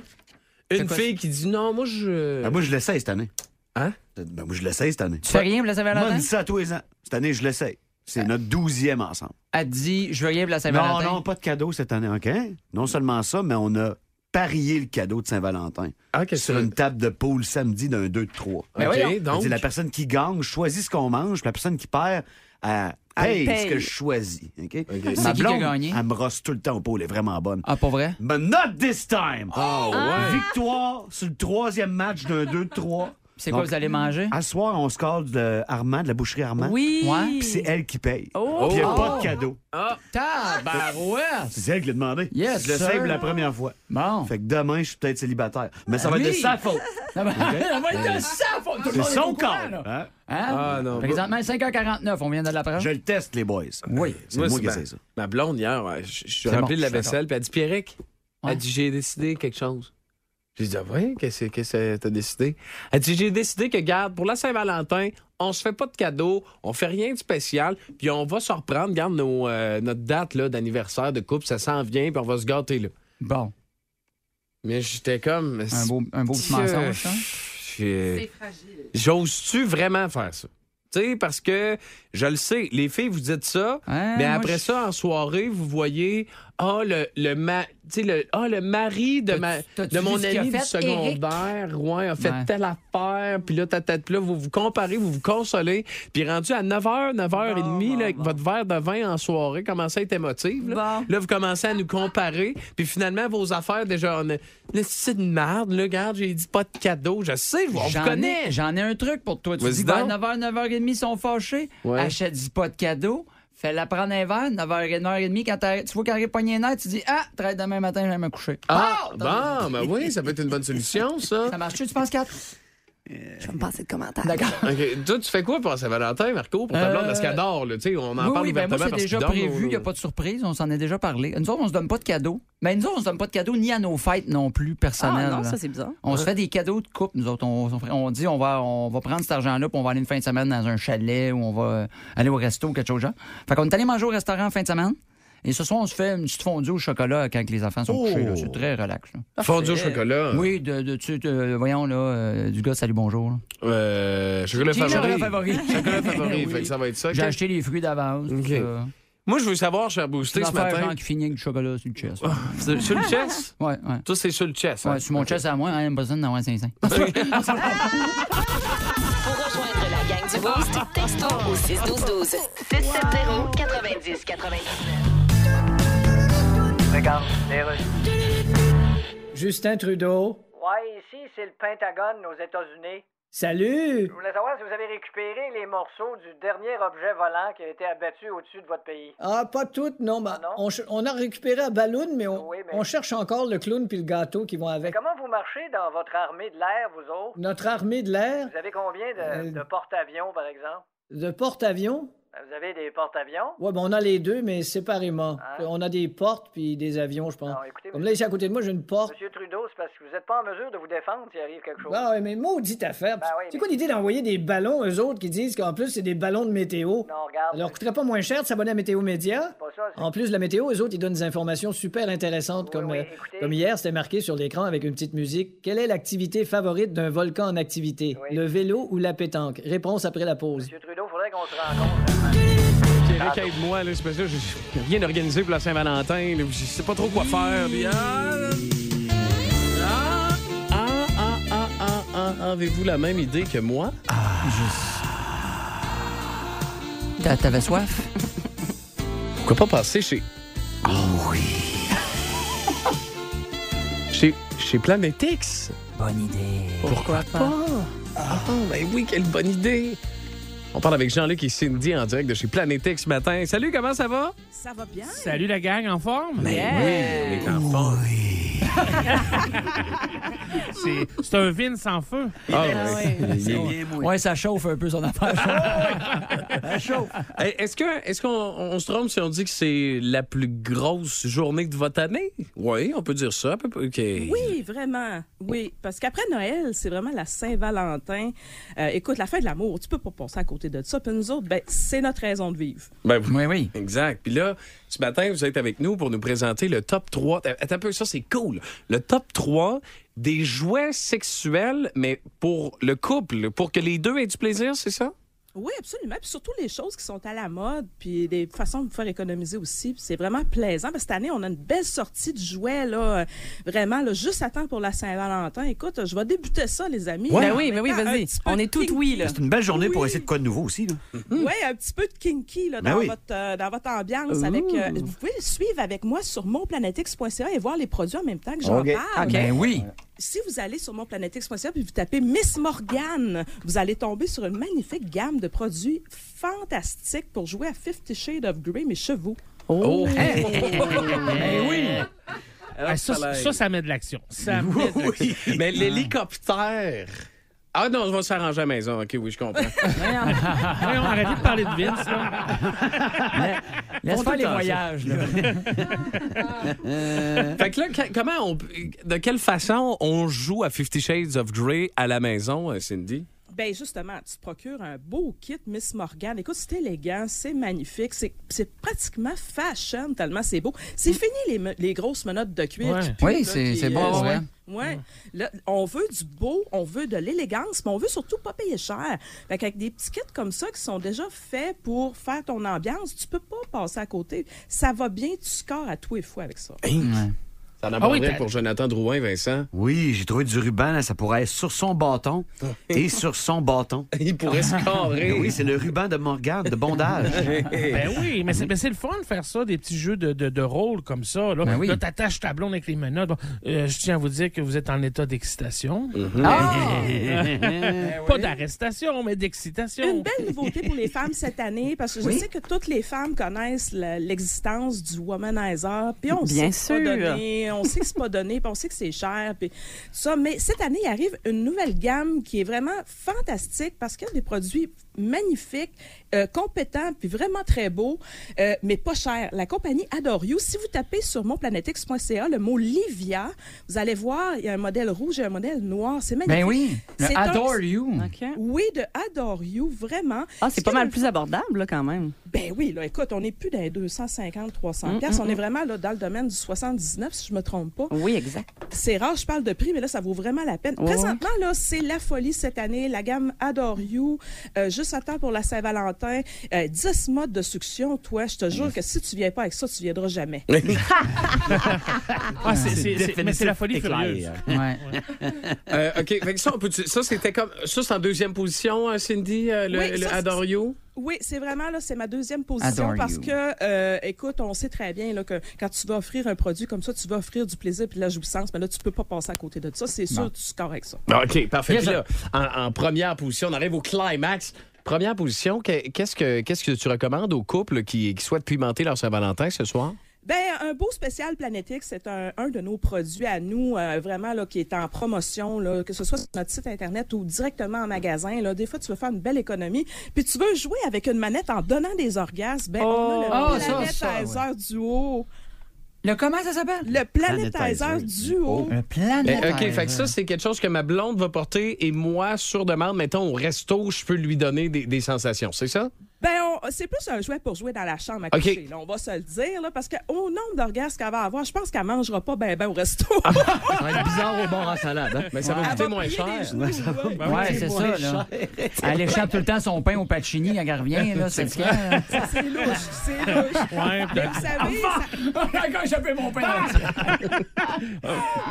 Une
quoi,
fille qui dit non, moi, je.
Ben, moi, je l'essaye cette année.
Hein?
Ben, moi, je l'essaye cette année.
Tu fais rien pour la
Moi,
Saint-Valentin?
me dit ça à tous les ans. Cette année, je l'essaye. C'est notre douzième ensemble.
Elle dit, je veux rien pour la
Non,
Saint-Valentin.
non, pas de cadeau cette année, OK? Non seulement ça, mais on a parié le cadeau de Saint-Valentin.
Ah,
Sur une table de poule samedi d'un 2 de 3.
Ben
OK,
voyons.
donc.
la personne qui gagne choisit ce qu'on mange, puis la personne qui perd, elle paye,
paye.
ce que je choisis. OK?
C'est
Ma
qui qui a
blonde,
gagné?
elle me rosse tout le temps au pot, elle est vraiment bonne.
Ah, pour vrai?
But not this time!
Oh, ouais.
Victoire sur le troisième match d'un 2 de 3.
C'est quoi, vous allez manger?
À ce soir, on se colle de Armand, de la boucherie Armand.
Oui.
Ouais.
Puis c'est elle qui paye.
Oh.
Puis il n'y a
Oh.
pas de cadeau.
Ah,
Tabarouette!
C'est elle qui l'a demandé.
Yes,
je le sais pour la première fois.
Bon.
Fait que demain, je suis peut-être célibataire. Mais ça va
Oui. [LAUGHS]
être de sa faute.
Ça va être de sa faute.
C'est son corps. hein?
Hein?
Ah, non.
Présentement, 5h49, on vient de l'apprendre.
Je le teste, les boys.
Oui.
C'est moi,
Moi,
qui essaie ça.
Ma blonde, hier, ouais, je suis
C'est
rempli
bon,
de la vaisselle, puis elle dit Pierrick,
Ouais.
elle dit J'ai décidé quelque chose. J'ai dit Ah, ouais, qu'est-ce qu'est-ce que t'as décidé? Elle dit J'ai décidé que, garde, pour la Saint-Valentin, on se fait pas de cadeaux, on fait rien de spécial, puis on va se reprendre, garde nos, euh, notre date là, d'anniversaire de couple, ça s'en vient, puis on va se gâter là.
Bon.
Mais j'étais comme.
Un beau, un beau petit
Euh,
mensonge, ça.
j'ai- J'ose-tu vraiment faire ça? Tu sais, parce que je le sais, les filles, vous dites ça,
Hein,
mais après
je-
ça, en soirée, vous voyez, ah, le, le, ma- le, ah, le mari de, ma, de mon ami du
fait,
secondaire, ouais, a fait
Ouais.
telle affaire, puis là, ta tête, là, vous vous comparez, vous vous consolez, puis rendu à 9h, 9h30, là, avec votre verre de vin en soirée, commencez à être émotive. Là,
Bon.
Là, vous commencez à nous comparer, puis finalement, vos affaires, déjà, on a, là, c'est de merde, là, regarde, j'ai dit pas de cadeau, je sais, on vous connaît.
ai, j'en ai un truc pour toi. Tu dis
donc.
9h, 9h30, ils sont fâchés.
Ouais.
Achète dis pas de cadeau. Fais-la prendre un verre, 9h, 9h30. Quand tu vois qu'elle arrive poigné net, tu dis Ah, traite demain matin, je vais me coucher.
Ah,
t'as-
bon, ben oui, ça peut être une bonne solution, ça.
Ça marche-tu, tu penses, Kat?
Je vais me passer de commentaires.
D'accord. [LAUGHS]
Toi, tu fais quoi pour Saint-Valentin, Marco, pour ta blonde?
Euh,
Parce qu'elle adore, là. Tu sais, on en
oui,
parle
oui, ben moi, c'est
parce
déjà prévu. Il n'y a pas de surprise. On s'en est déjà parlé. Nous autres, on se donne pas de cadeaux. Mais nous autres, on se donne pas de cadeaux ni à nos fêtes non plus personnelles.
Ah non, ça, c'est bizarre.
On se fait des cadeaux de couple, nous autres. On, on- on dit on va, on va prendre cet argent-là puis on va aller une fin de semaine dans un chalet ou on va euh, aller au resto ou quelque chose genre. Fait qu'on est allé manger au restaurant en fin de semaine. Et ce soir, on se fait une petite fondue au chocolat quand les enfants sont
Oh!
couchés. là. C'est très relax. là.
Fondue au chocolat.
Oui, de, de, tu- de- voyons, là, euh, du gars, salut, bonjour.
Euh, chocolat favori.
chocolat favori. [LAUGHS]
Chocolat favori.
Oui.
Fait que ça va être ça.
J'ai acheté les fruits d'avance.
OK.
tout ça.
Moi, je veux savoir, cher
C'est
Boosté, ce matin.
genre qui finit avec du chocolat sur le chest. [LAUGHS]
C'est sur le chest?
Ouais, ouais.
Toi, c'est sur le chest. hein?
Ouais, sur mon chest à moi, hein, pas besoin d'avoir 500. [LAUGHS]
Pour rejoindre la gang du Boost, texto au 61212. 670 90 99.
Regarde, les Russes.
Justin Trudeau.
Ouais, ici, c'est le Pentagone aux États-Unis.
Salut!
Je voulais savoir si vous avez récupéré les morceaux du dernier objet volant qui a été abattu au-dessus de votre pays.
Ah, pas toutes, non. ben, on, a récupéré à Balloon, mais on,
Oui, mais-
on cherche encore le clown puis le gâteau qui vont avec.
Comment vous marchez dans votre armée de l'air, vous autres?
Notre armée de l'air?
Vous avez combien de,
Euh,
de porte-avions, par exemple?
de porte-avions?
Vous avez des porte-avions?
Ouais, ben on a les deux, mais séparément. On a des portes puis des avions, je pense.
Non, écoutez,
Comme là, ici à côté de moi, j'ai une porte.
Monsieur Trudeau, c'est parce que vous n'êtes pas en mesure de vous défendre s'il arrive quelque chose.
Ah ouais, mais maudite affaire.
Ben oui,
c'est quoi l'idée d'envoyer des ballons, eux autres, qui disent qu'en plus, c'est des ballons de météo?
Non, regarde.
Leur coûterait pas moins cher de s'abonner à Météo Média?
pas ça,
En plus, la météo, eux autres, ils donnent des informations super intéressantes. comme,
oui,
euh,
écoutez.
comme hier, c'était marqué sur l'écran avec une petite musique. Quelle est l'activité favorite d'un volcan en activité? Le vélo ou la pétanque? Réponse après la pause.
Monsieur Trudeau, faudrait qu'on se rencontre.
Eric, aide-moi, là, c'est parce que là, j'ai rien organisé pour la Saint-Valentin. là, Je sais pas trop quoi faire. puis, ah, ah, ah, ah, ah, ah, ah, Avez-vous la même idée que moi?
T'a- T'avais soif?
Pourquoi pas passer chez. Ah oui! [LAUGHS] chez, chez Planetix?
Bonne idée.
Pourquoi pas? Ah, ben oui, quelle bonne idée! On parle avec Jean-Luc et Cindy en direct de chez Planetix ce matin. Salut, comment ça va?
Ça va bien?
Salut la gang, en forme?
Oui, on est en forme. [LAUGHS]
C'est un vin sans feu.
Ah,
ouais. Ouais, ça chauffe un peu son affaire. [LAUGHS] ça chauffe.
Est-ce que est-ce qu'on on se trompe si on dit que c'est la plus grosse journée de votre année? Oui, on peut dire ça. à peu près. OK.
Oui, vraiment. Oui, parce qu'après Noël, c'est vraiment la Saint-Valentin. Euh, écoute, la fin de l'amour, tu peux pas passer à côté de ça. Puis nous autres, ben, c'est notre raison de vivre.
Ben,
oui, oui.
Exact. Puis là, ce matin, vous êtes avec nous pour nous présenter le top 3. Attends un peu, ça, c'est cool. Le top 3 des jouets sexuels, mais pour le couple, pour que les deux aient du plaisir, c'est ça?
Oui, absolument. Puis surtout les choses qui sont à la mode, puis des façons de vous faire économiser aussi. Puis c'est vraiment plaisant. Parce que cette année, on a une belle sortie de jouets, là, vraiment, là, juste à temps pour la Saint-Valentin. Écoute, je vais débuter ça, les amis.
Ouais. Ben
En
oui, ben oui, vas-y. On est tout oui, là.
C'est une belle journée pour essayer de quoi de nouveau aussi. Là.
Oui, un petit peu de kinky là,
Ben
dans,
oui.
votre, euh, dans votre ambiance. Avec, euh, vous pouvez le suivre avec moi sur monplanetix.ca et voir les produits en même temps que j'en
OK.
parle.
Ben oui.
Si vous allez sur monplanetix.ca puis vous tapez Miss Morgane, vous allez tomber sur une magnifique gamme de produits fantastiques pour jouer à Fifty Shades of Grey, mes chevaux.
Oh! [LAUGHS]
Ben oui.
Ah, ça, ça, ça, ça met de l'action. Ça met de l'action. [LAUGHS]
Mais l'hélicoptère. Ah non, on va s'arranger à la maison. OK, oui, je comprends. [LAUGHS]
Voyons, arrêtez de parler de Vince. Là.
Laisse faire les voyages. Là. [LAUGHS]
fait que là, que- comment on, de quelle façon on joue à Fifty Shades of Grey à la maison, euh, Cindy?
Ben justement, tu te procures un beau kit Miss Morgan. Écoute, c'est élégant, c'est magnifique, c'est c'est pratiquement fashion tellement c'est beau. C'est fini les, les grosses menottes de cuir.
Ouais.
qui puent,
Oui, c'est- c'est bon,
euh,
ouais.
Ouais. Là, on veut du beau, on veut de l'élégance, mais on veut surtout pas payer cher. Fait qu'avec des petits kits comme ça qui sont déjà faits pour faire ton ambiance, tu peux pas passer à côté. Ça va bien, tu scores à tous les fois avec ça.
Ça en
Ah oui,
pour Jonathan Drouin, Vincent.
Oui, j'ai trouvé du ruban, là, ça pourrait être sur son bâton [LAUGHS] et sur son bâton.
Il pourrait se carrer.
Oui, c'est le ruban de Morgane, de bondage. [LAUGHS]
Ben oui, mais c'est mais c'est le fun de faire ça, des petits jeux de, de, de rôle comme ça. Là,
Ben oui.
là t'attaches ta blonde avec les menottes. Bon, euh, je tiens à vous dire que vous êtes en état d'excitation.
Ah! [LAUGHS]
Pas d'arrestation, mais d'excitation.
Une belle nouveauté pour les femmes cette année, parce que je
Oui.
sais que toutes les femmes connaissent l'existence du womanizer, puis on
Bien
sait pas
sûr.
On sait que c'est pas donné, puis on sait que c'est cher, puis ça. Mais cette année, il arrive une nouvelle gamme qui est vraiment fantastique parce qu'il y a des produits magnifiques, euh, compétents, puis vraiment très beaux, euh, mais pas chers. La compagnie Adore You, si vous tapez sur monplanetix.ca le mot Livia, vous allez voir, il y a un modèle rouge et un modèle noir. C'est magnifique.
Ben oui, le
C'est un-
Adore You.
Oui, de Adore You, vraiment.
Ah, c'est pas mal plus abordable, là, quand même.
Ben oui, là, écoute, on n'est plus dans les 250, 300
Mm,
piastres.
mm,
On est
mm.
vraiment là, dans le domaine du 79, si je me trompe pas.
Oui, exact.
C'est rare, je parle de prix, mais là, ça vaut vraiment la peine. Présentement, là, c'est la folie cette année. La gamme Adore You, euh, juste à temps pour la Saint-Valentin. Euh, 10 modes de succion. Toi, je te jure que si tu viens pas avec ça, tu viendras jamais. [LAUGHS]
Ah, c'est- mais c'est la folie furieuse.
Ouais.
Euh, OK, fait que ça, on peut ça, c'était comme. Ça, c'est en deuxième position, euh, Cindy, euh, le,
Oui,
le
ça, c'est-
Adore You?
Oui, c'est vraiment là, c'est ma deuxième position
Adore
parce
you.
que, euh, écoute, on sait très bien là, que quand tu vas offrir un produit comme ça, tu vas offrir du plaisir puis de la jouissance, mais là, tu peux pas passer à côté de ça. C'est sûr, tu scores avec ça.
OK, parfait.
Yes,
Puis là, en, en première position, on arrive au climax. Première position, que- qu'est-ce que, qu'est-ce que tu recommandes aux couples qui, qui souhaitent pimenter leur Saint-Valentin ce soir?
Ben, un beau spécial Planétix, c'est un, un de nos produits à nous, euh, vraiment, là, qui est en promotion, là, que ce soit sur notre site Internet ou directement en magasin. Là. Des fois, tu veux faire une belle économie, puis tu veux jouer avec une manette en donnant des orgasmes. Ben, on a le
Oh, ça,
Planetizer Duo.
Le comment ça s'appelle?
Le Planetizer Duo.
Un planète.
OK, fait que ça, c'est quelque chose que ma blonde va porter et moi, sur demande, mettons, au resto, je peux lui donner des, des sensations. C'est ça?
Ben, on- c'est plus un jouet pour jouer dans la chambre à coucher, là, on va se le dire, là, parce qu'au nombre d'orgasmes qu'elle va avoir, je pense qu'elle mangera pas ben ben au resto.
Ah, [LAUGHS]
Ça va être bizarre au bord en salade. Hein?
Mais ça va
Elle
coûter moins cher.
genoux, ouais.
Ben
Ouais,
oui,
c'est ça, là. Elle échappe tout le temps son pain au Pacini quand elle revient, là. [LAUGHS] C'est ce
C'est louche, c'est louche.
Ouais,
Mais vous savez, ça-
Quand mon pain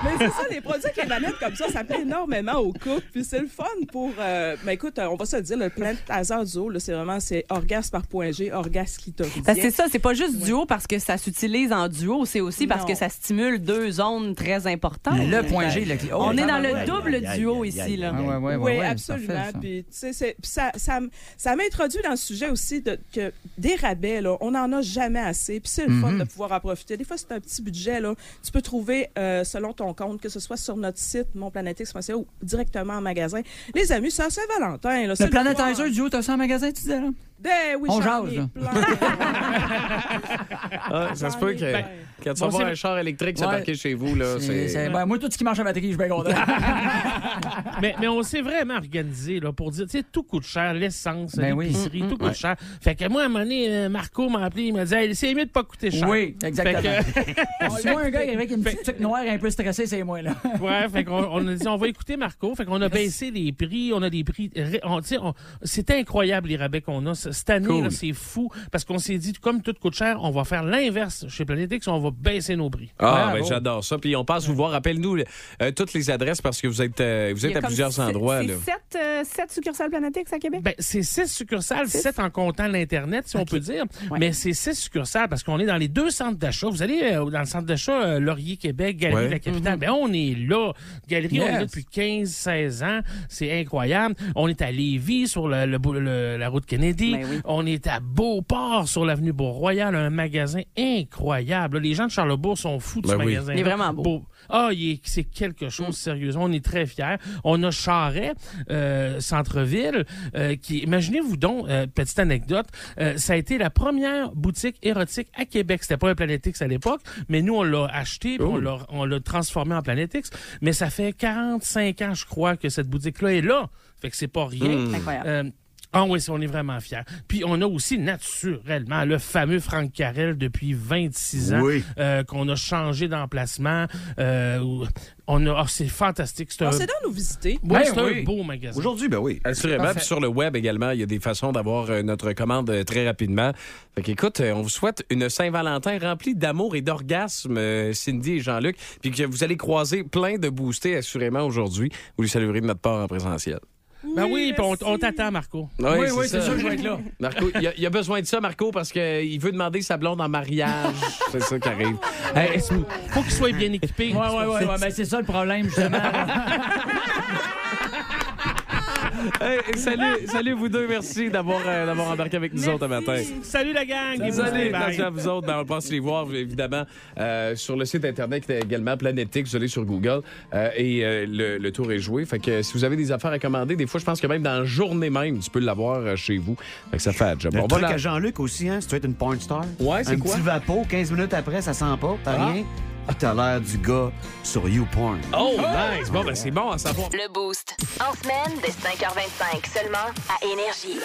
Mais c'est ça, les produits avec les manettes comme ça, ça plaît énormément aux couples. Puis c'est le fun pour. euh, ben écoute, on va se le dire, le Plant Hazard Duo, là, c'est vraiment c'est orgasme par point G, orgasme clitoridien.
C'est ça, c'est pas juste duo parce que ça s'utilise en duo, c'est aussi parce
Non.
que ça stimule deux zones très importantes.
Le point G, le cli- oh,
On est dans le double duo ici, là.
Ah, ouais, ouais, ouais,
oui, absolument.
parfait, ça.
Puis, ça, ça, ça m'introduit dans le sujet aussi de, que des rabais, là, on n'en a jamais assez. Puis c'est le fun
Mhm.
de pouvoir en profiter. Des fois, c'est un petit budget. Là. Tu peux trouver euh, selon ton compte, que ce soit sur notre site monplanetix.ca ou directement en magasin. Les amis, c'est à Saint-Valentin. c'est
Le
fun.
Planetizer Duo, t'as ça en magasin, tu disais, là?
Ben oui,
On
j'en
jase,
ai
là.
plein. [LAUGHS]
Ah, ça se peut que
Ben,
quand tu
bon,
vas voir
c'est-
un char électrique
Ouais.
s'embarquer chez vous, là,
C'est-
c'est...
c'est- ben, moi, tout ce qui marche à batterie, je suis bien content. [LAUGHS]
mais, mais on s'est vraiment organisé là, pour dire, tu sais, tout coûte cher, l'essence,
Ben oui.
l'épicerie, tout coûte
Ouais.
cher. Fait que moi, à un moment donné, euh, Marco m'a appelé, il m'a dit, Hey, c'est mieux de pas coûter cher.
Oui, exactement.
Fait [LAUGHS]
Si moi, un gars avec une petite tuque noire un peu stressée, c'est moi, là.
ouais, fait qu'on on a dit, on va écouter Marco. Fait qu'on a baissé les prix, on a des prix. ré- on- tu sais, on- C'est incroyable les rabais qu'on a. Cette année,
Cool.
c'est fou parce qu'on s'est dit, comme tout coûte cher, on va faire l'inverse chez Planetix, on va baisser nos prix.
Ah,
Bravo.
ben j'adore ça. Puis on passe vous voir. Rappelle-nous euh, toutes les adresses parce que vous êtes, euh, vous êtes à plusieurs endroits.
C'est sept, euh, sept succursales Planetix à Québec?
Ben, c'est six succursales, sept en comptant l'Internet, si on peut dire.
Ouais.
Mais c'est six succursales parce qu'on est dans les deux centres d'achat. Vous allez euh, dans le centre d'achat euh, Laurier, Québec, Galerie
Ouais.
de la Capitale. Ben, on est là. Galerie, on est là depuis 15-16 ans. C'est incroyable. On est à Lévis, sur le, le bou- le- la route Kennedy.
Ben oui.
On est à Beauport, sur l'avenue Beau-Royal, un magasin incroyable. Les gens de Charlebourg sont fous de
Ben
ce
oui.
magasin.
Il est vraiment beau.
Ah, il est- c'est quelque chose, sérieusement. On est très fiers. On a Charret, euh, centre-ville, euh, qui, imaginez-vous donc, euh, petite anecdote, euh, ça a été la première boutique érotique à Québec. C'était pas un Planetix à l'époque, mais nous, on l'a acheté, puis on l'a, on l'a transformé en Planetix. Mais ça fait 45 ans, je crois, que cette boutique-là est là. Fait que c'est pas rien.
Mm.
Incroyable.
Ah oui, on est vraiment fiers. Puis on a aussi naturellement le fameux Franck Carrel depuis 26 ans
Oui.
euh, qu'on a changé d'emplacement. Euh, on a, ah, c'est fantastique. C'est un,
On s'est donc nous visiter.
Oui,
Ben
c'est un beau magasin.
Aujourd'hui, ben oui.
Assurément. Puis sur le web également, il y a des façons d'avoir euh, notre commande très rapidement. Fait qu'écoute, on vous souhaite une Saint-Valentin remplie d'amour et d'orgasme, Cindy et Jean-Luc. Puis que vous allez croiser plein de boostés assurément aujourd'hui. Vous les saluerez de notre part en présentiel.
Ben oui, puis on, t'attend, Marco.
Oui, oui, c'est sûr, je vais être là. [LAUGHS]
Marco, il a, il a besoin de ça, Marco, parce qu'il veut demander sa blonde en mariage. [LAUGHS] c'est ça qui arrive.
Hey, faut qu'il soit bien équipé.
Ouais, ouais, ouais, ouais, ben c'est ça le problème, justement. [LAUGHS]
Hey, salut, salut vous deux, merci d'avoir euh, d'avoir embarqué avec nous autres un matin.
Salut la gang.
Salut, attention à vous autres. Ben, on pense les voir, évidemment, euh, sur le site Internet également, Planetic. Vous allez sur Google euh, et euh, le, le tour est joué. Fait que si vous avez des affaires à commander, des fois, je pense que même dans la journée même, tu peux l'avoir euh, chez vous. Fait que ça fait un job.
Le
On va
truc à Jean-Luc aussi, hein, si tu veux être une porn star.
Ouais, c'est
Un
quoi?
petit vapeau, 15 minutes après, ça sent pas, pas
Ah.
rien. Ah, T'as l'air du gars sur YouPorn.
Oh, nice! Bon, ben c'est bon à savoir.
Le Boost. En semaine, dès 5h25 seulement à Énergie.